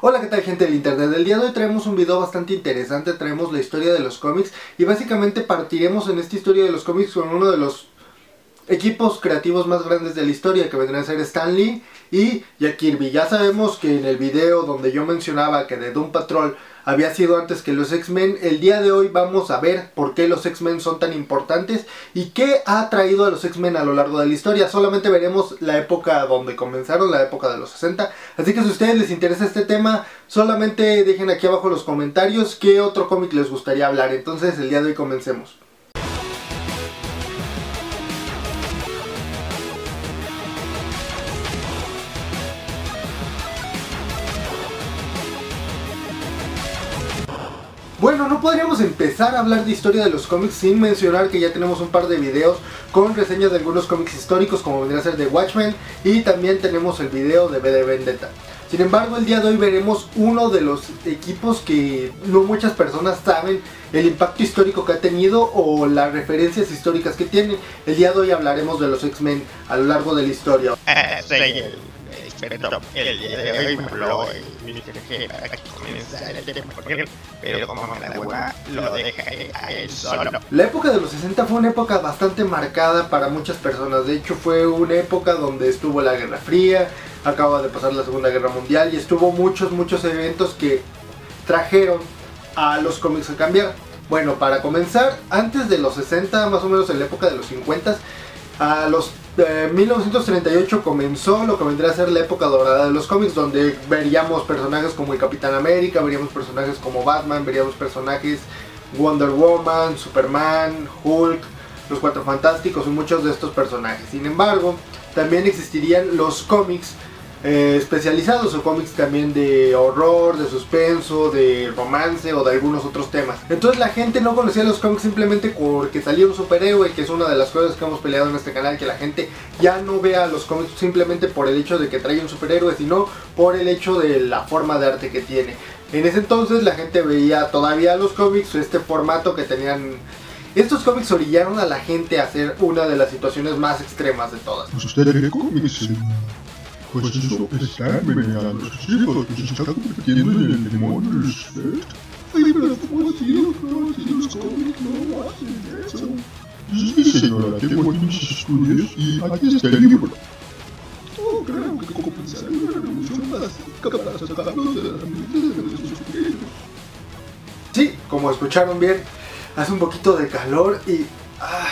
Hola, ¿qué tal gente del internet? El día de hoy traemos un video bastante interesante, traemos la historia de los cómics y básicamente partiremos en esta historia de los cómics con uno de los equipos creativos más grandes de la historia que vendrían a ser Stan Lee y Jack Kirby. Ya sabemos que en el video donde yo mencionaba que de Doom Patrol había sido antes que los X-Men, el día de hoy vamos a ver por qué los X-Men son tan importantes y qué ha traído a los X-Men a lo largo de la historia. Solamente veremos la época donde comenzaron, la época de los 60. Así que si a ustedes les interesa este tema, solamente dejen aquí abajo en los comentarios qué otro cómic les gustaría hablar. Entonces el día de hoy comencemos. Podríamos empezar a hablar de historia de los cómics sin mencionar que ya tenemos un par de videos con reseñas de algunos cómics históricos como vendría a ser de Watchmen y también tenemos el video de BD Vendetta. Sin embargo, el día de hoy veremos uno de los equipos que no muchas personas saben el impacto histórico que ha tenido o las referencias históricas que tiene. El día de hoy hablaremos de los X-Men a lo largo de la historia. Soy el experto. El día de hoy me habló y dije que para comenzar el tema con él, pero como me la hueva, lo dejaré a él solo. La época de los 60 fue una época bastante marcada para muchas personas. De hecho, fue una época donde estuvo la Guerra Fría, acaba de pasar la Segunda Guerra Mundial y estuvo muchos, muchos eventos que trajeron a los cómics a cambiar. Bueno, para comenzar, antes de los 60, más o menos en la época de los 50, a los eh, 1938 comenzó lo que vendría a ser la época dorada de los cómics, donde veríamos personajes como el Capitán América, veríamos personajes como Batman, veríamos personajes Wonder Woman, Superman, Hulk, los Cuatro Fantásticos y muchos de estos personajes. Sin embargo, también existirían los cómics eh, especializados o cómics también de horror, de suspenso, de romance o de algunos otros temas. Entonces la gente no conocía los cómics simplemente porque salía un superhéroe, que es una de las cosas que hemos peleado en este canal, que la gente ya no vea los cómics simplemente por el hecho de que trae un superhéroe, sino por el hecho de la forma de arte que tiene. En ese entonces la gente veía todavía los cómics, este formato que tenían estos cómics orillaron a la gente a hacer una de las situaciones más extremas de todas. Pues usted. Pues eso está envenenando a sus hijos, que se está convirtiendo en el demonio de usted. Ay, pero ¿cómo así, doctor? Si los cómics no hacen eso. Sí, señora, tengo muchos estudios y aquí está el libro. Oh, creo que comenzaré una revolución pacífica para sacarlos de las mentes de sus superiores. Sí, como escucharon bien, hace un poquito de calor y... ah,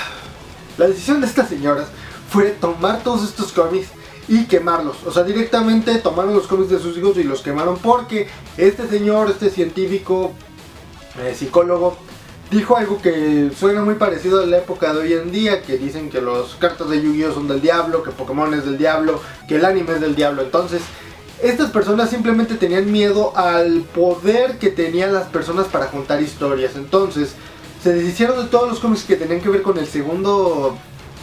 la decisión de estas señoras fue tomar todos estos cómics y quemarlos. O sea, directamente tomaron los cómics de sus hijos y los quemaron porque este señor, este científico, eh, psicólogo, dijo algo que suena muy parecido a la época de hoy en día, que dicen que los cartas de Yu-Gi-Oh son del diablo, que Pokémon es del diablo, que el anime es del diablo. Entonces, estas personas simplemente tenían miedo al poder que tenían las personas para contar historias. Entonces, se deshicieron de todos los cómics que tenían que ver con el segundo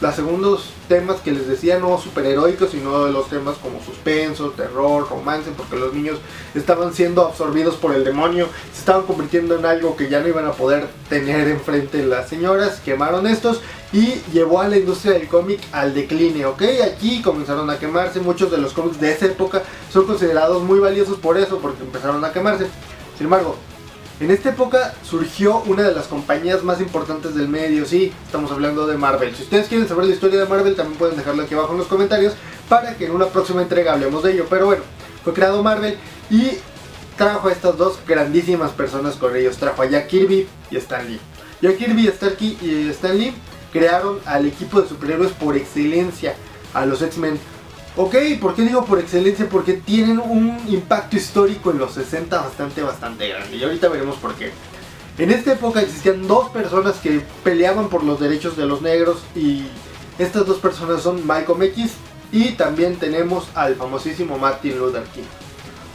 los segundos temas que les decía no superheroicos, sino los temas como suspenso, terror, romance, porque los niños estaban siendo absorbidos por el demonio, se estaban convirtiendo en algo que ya no iban a poder tener enfrente las señoras, quemaron estos y llevó a la industria del cómic al decline, ¿ok? Aquí comenzaron a quemarse, muchos de los cómics de esa época son considerados muy valiosos por eso, porque empezaron a quemarse. Sin embargo, en esta época surgió una de las compañías más importantes del medio, sí, estamos hablando de Marvel. Si ustedes quieren saber la historia de Marvel, también pueden dejarlo aquí abajo en los comentarios para que en una próxima entrega hablemos de ello. Pero bueno, fue creado Marvel y trajo a estas dos grandísimas personas con ellos. Trajo a Jack Kirby y Stan Lee. Jack Kirby, Starkey y Stan Lee crearon al equipo de superhéroes por excelencia, a los X-Men. Ok, ¿por qué digo por excelencia? Porque tienen un impacto histórico en los 60 bastante, bastante grande. Y ahorita veremos por qué. En esta época existían dos personas que peleaban por los derechos de los negros y estas dos personas son Malcolm X y también tenemos al famosísimo Martin Luther King.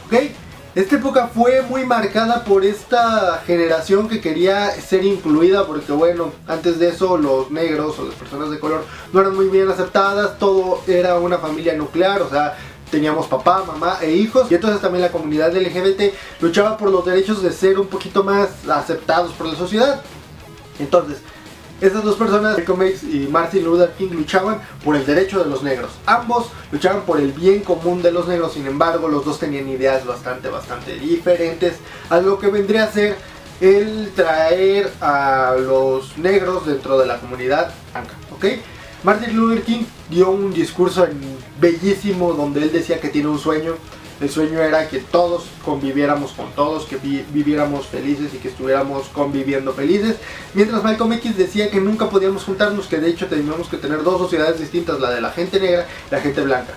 ¿Ok? Esta época fue muy marcada por esta generación que quería ser incluida porque bueno, antes de eso los negros o las personas de color no eran muy bien aceptadas, todo era una familia nuclear, o sea, teníamos papá, mamá e hijos y entonces también la comunidad LGBT luchaba por los derechos de ser un poquito más aceptados por la sociedad. Entonces, Esas dos personas, Malcolm X y Martin Luther King, luchaban por el derecho de los negros. Ambos luchaban por el bien común de los negros, sin embargo, los dos tenían ideas bastante, bastante diferentes a lo que vendría a ser el traer a los negros dentro de la comunidad blanca, ¿ok? Martin Luther King dio un discurso bellísimo donde él decía que tiene un sueño. El sueño era que todos conviviéramos con todos, que viviéramos felices y que estuviéramos conviviendo felices. Mientras Malcolm X decía que nunca podíamos juntarnos, que de hecho teníamos que tener dos sociedades distintas, la de la gente negra y la gente blanca.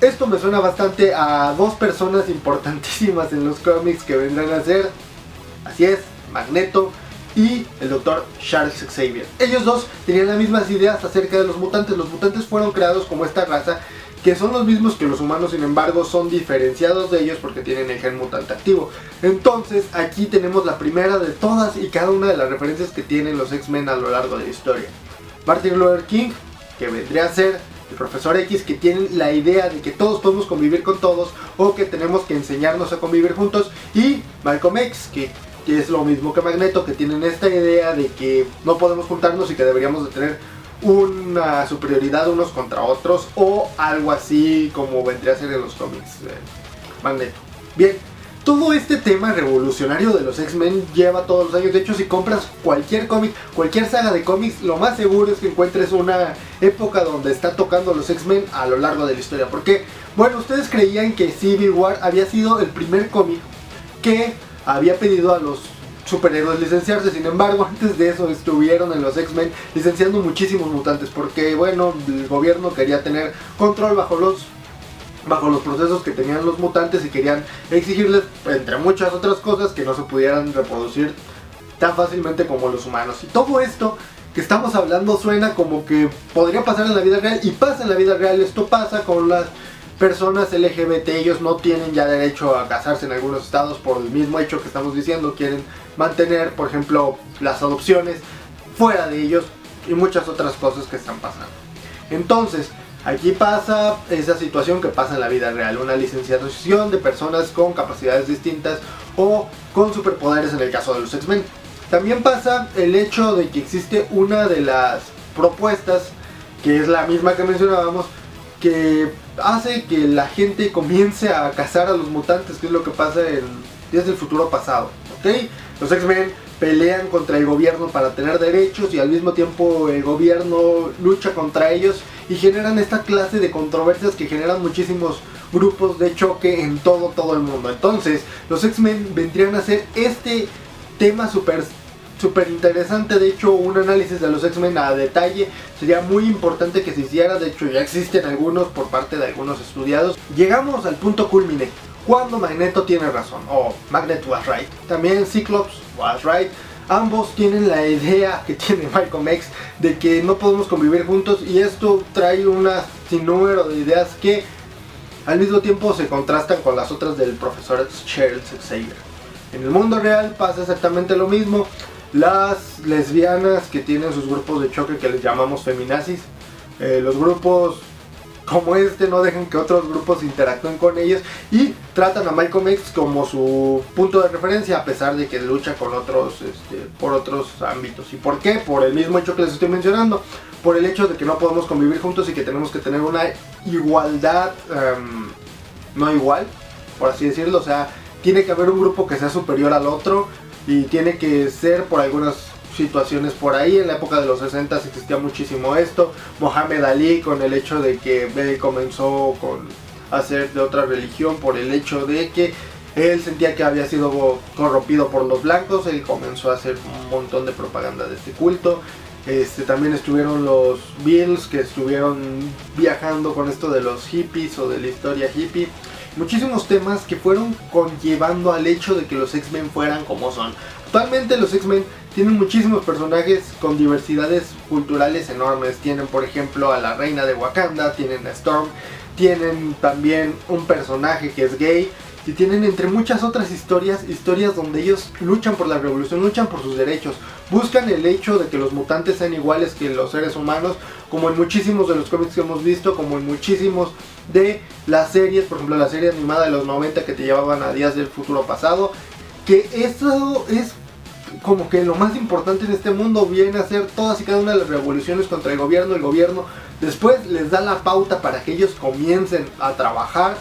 Esto me suena bastante a dos personas importantísimas en los cómics que vendrán a ser, así es, Magneto y el doctor Charles Xavier. Ellos dos tenían las mismas ideas acerca de los mutantes. Los mutantes fueron creados como esta raza que son los mismos que los humanos, sin embargo, son diferenciados de ellos porque tienen el gen mutante activo. Entonces, aquí tenemos la primera de todas y cada una de las referencias que tienen los X-Men a lo largo de la historia. Martin Luther King, que vendría a ser el profesor X, que tiene la idea de que todos podemos convivir con todos o que tenemos que enseñarnos a convivir juntos, y Malcolm X, que es lo mismo que Magneto, que tienen esta idea de que no podemos juntarnos y que deberíamos de tener una superioridad unos contra otros o algo así como vendría a ser en los cómics Magneto. Bien, todo este tema revolucionario de los X-Men lleva todos los años. De hecho, si compras cualquier cómic, cualquier saga de cómics, lo más seguro es que encuentres una época donde está tocando los X-Men a lo largo de la historia. Porque, bueno, ustedes creían que Civil War había sido el primer cómic que había pedido a los superhéroes licenciarse. Sin embargo, antes de eso estuvieron en los X-Men licenciando muchísimos mutantes porque, bueno, el gobierno quería tener control bajo los bajo los procesos que tenían los mutantes y querían exigirles, entre muchas otras cosas, que no se pudieran reproducir tan fácilmente como los humanos. Y todo esto que estamos hablando suena como que podría pasar en la vida real y pasa en la vida real. Esto pasa con las personas LGBT, ellos no tienen ya derecho a casarse en algunos estados por el mismo hecho que estamos diciendo, quieren mantener, por ejemplo, las adopciones fuera de ellos y muchas otras cosas que están pasando. Entonces, aquí pasa esa situación que pasa en la vida real, una licenciación de personas con capacidades distintas o con superpoderes en el caso de los X-Men. También pasa el hecho de que existe una de las propuestas, que es la misma que mencionábamos, que hace que la gente comience a cazar a los mutantes, que es lo que pasa en desde el futuro pasado. ¿ok? Los X-Men pelean contra el gobierno para tener derechos y al mismo tiempo el gobierno lucha contra ellos y generan esta clase de controversias que generan muchísimos grupos de choque en todo todo el mundo. Entonces, los X-Men vendrían a ser este tema super súper interesante, de hecho un análisis de los X-Men a detalle sería muy importante que se hiciera, de hecho ya existen algunos por parte de algunos estudiados. Llegamos al punto culmine, cuando Magneto tiene razón, o Magneto was right. También Cyclops was right. Ambos tienen la idea que tiene Malcolm X de que no podemos convivir juntos y esto trae un sinnúmero de ideas que al mismo tiempo se contrastan con las otras del profesor Charles Xavier. En el mundo real pasa exactamente lo mismo las lesbianas que tienen sus grupos de choque que les llamamos feminazis. Eh, los grupos como este no dejan que otros grupos interactúen con ellos y tratan a Malcolm X como su punto de referencia a pesar de que lucha con otros este, por otros ámbitos. ¿Y por qué? Por el mismo hecho que les estoy mencionando, por el hecho de que no podemos convivir juntos y que tenemos que tener una igualdad em, no igual, por así decirlo, o sea, tiene que haber un grupo que sea superior al otro y tiene que ser por algunas situaciones por ahí. En la época de los 60 existía muchísimo esto. Mohamed Ali con el hecho de que él comenzó con a ser de otra religión por el hecho de que él sentía que había sido corrompido por los blancos, él comenzó a hacer un montón de propaganda de este culto. Este, también estuvieron los Bills que estuvieron viajando con esto de los hippies o de la historia hippie muchísimos temas que fueron conllevando al hecho de que los X-Men fueran como son. Actualmente los X-Men tienen muchísimos personajes con diversidades culturales enormes. Tienen por ejemplo a la reina de Wakanda, tienen a Storm, tienen también un personaje que es gay, y tienen entre muchas otras historias, historias donde ellos luchan por la revolución, luchan por sus derechos, buscan el hecho de que los mutantes sean iguales que los seres humanos, como en muchísimos de los cómics que hemos visto, como en muchísimos de las series, por ejemplo la serie animada de los 90 que te llevaban a días del futuro pasado, que eso es como que lo más importante en este mundo viene a ser todas y cada una de las revoluciones contra el gobierno. El gobierno después les da la pauta para que ellos comiencen a trabajar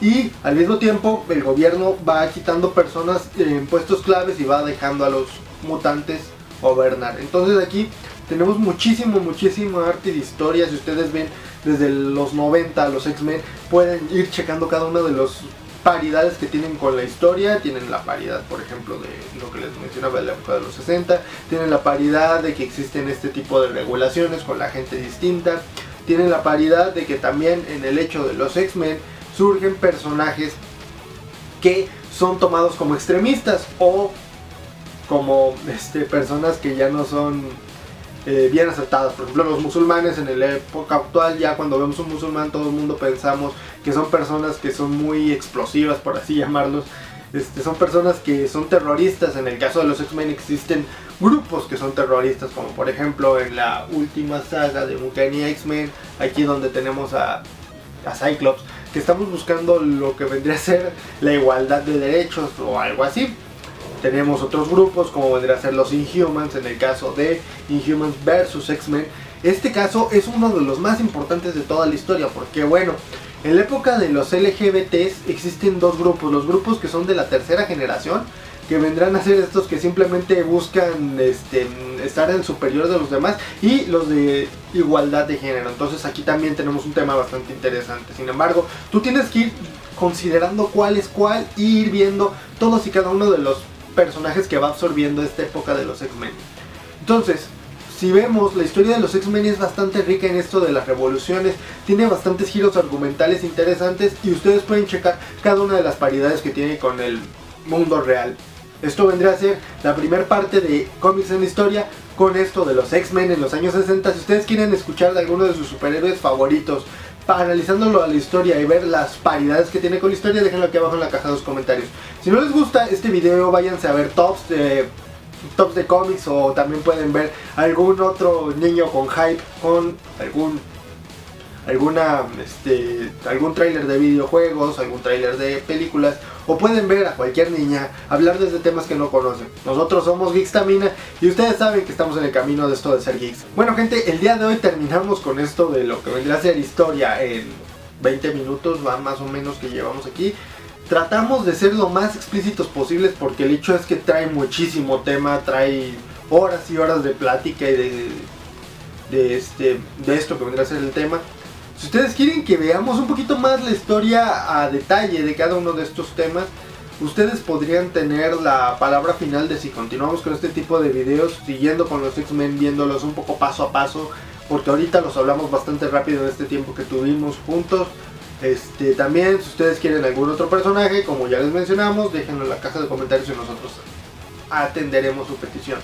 y al mismo tiempo el gobierno va quitando personas en puestos claves y va dejando a los mutantes gobernar. Entonces aquí tenemos muchísimo, muchísimo arte de historia. Si ustedes ven desde los 90 los X-Men, pueden ir checando cada uno de los paridades que tienen con la historia. Tienen la paridad, por ejemplo, de lo que les mencionaba de la época de los 60. Tienen la paridad de que existen este tipo de regulaciones con la gente distinta. Tienen la paridad de que también en el hecho de los X-Men surgen personajes que son tomados como extremistas o como este, personas que ya no son eh, bien aceptadas. Por ejemplo, los musulmanes en la época actual, ya cuando vemos un musulmán, todo el mundo pensamos que son personas que son muy explosivas, por así llamarlos. Este, son personas que son terroristas. En el caso de los X-Men existen grupos que son terroristas, como por ejemplo en la última saga de Uncanny X-Men, aquí donde tenemos a, a Cyclops, que estamos buscando lo que vendría a ser la igualdad de derechos o algo así. Tenemos otros grupos como vendría a ser los Inhumans en el caso de Inhumans vs X-Men. Este caso es uno de los más importantes de toda la historia porque bueno, en la época de los LGBTs existen dos grupos, los grupos que son de la tercera generación, que vendrán a ser estos que simplemente buscan este, estar en superior de los demás y los de igualdad de género. Entonces aquí también tenemos un tema bastante interesante. Sin embargo, tú tienes que ir considerando cuál es cuál y ir viendo todos y cada uno de los personajes que va absorbiendo esta época de los X-Men. Entonces, si vemos, la historia de los X-Men es bastante rica en esto de las revoluciones, tiene bastantes giros argumentales interesantes y ustedes pueden checar cada una de las paridades que tiene con el mundo real. Esto vendría a ser la primera parte de cómics en la historia con esto de los X-Men en los años 60. Si ustedes quieren escuchar de alguno de sus superhéroes favoritos, analizándolo a la historia y ver las paridades que tiene con la historia, déjenlo aquí abajo en la caja de los comentarios. Si no les gusta este video, váyanse a ver tops de tops de cómics o también pueden ver algún otro niño con hype con algún alguna este algún tráiler de videojuegos, algún tráiler de películas o pueden ver a cualquier niña hablar desde temas que no conocen. Nosotros somos Geekstamina y ustedes saben que estamos en el camino de esto de ser geeks. Bueno, gente, el día de hoy terminamos con esto de lo que vendría a ser historia en 20 minutos, va más o menos que llevamos aquí. Tratamos de ser lo más explícitos posibles porque el hecho es que trae muchísimo tema, trae horas y horas de plática y de, de, este, de esto que vendrá a ser el tema. Si ustedes quieren que veamos un poquito más la historia a detalle de cada uno de estos temas, ustedes podrían tener la palabra final de si continuamos con este tipo de videos, siguiendo con los X-Men, viéndolos un poco paso a paso, porque ahorita los hablamos bastante rápido en este tiempo que tuvimos juntos. Este, también si ustedes quieren algún otro personaje, como ya les mencionamos, déjenlo en la caja de comentarios y nosotros atenderemos su petición.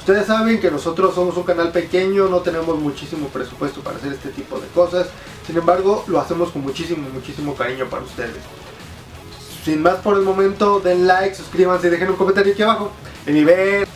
Ustedes saben que nosotros somos un canal pequeño, no tenemos muchísimo presupuesto para hacer este tipo de cosas. Sin embargo, lo hacemos con muchísimo, muchísimo cariño para ustedes. Sin más por el momento, den like, suscríbanse y dejen un comentario aquí abajo. El nivel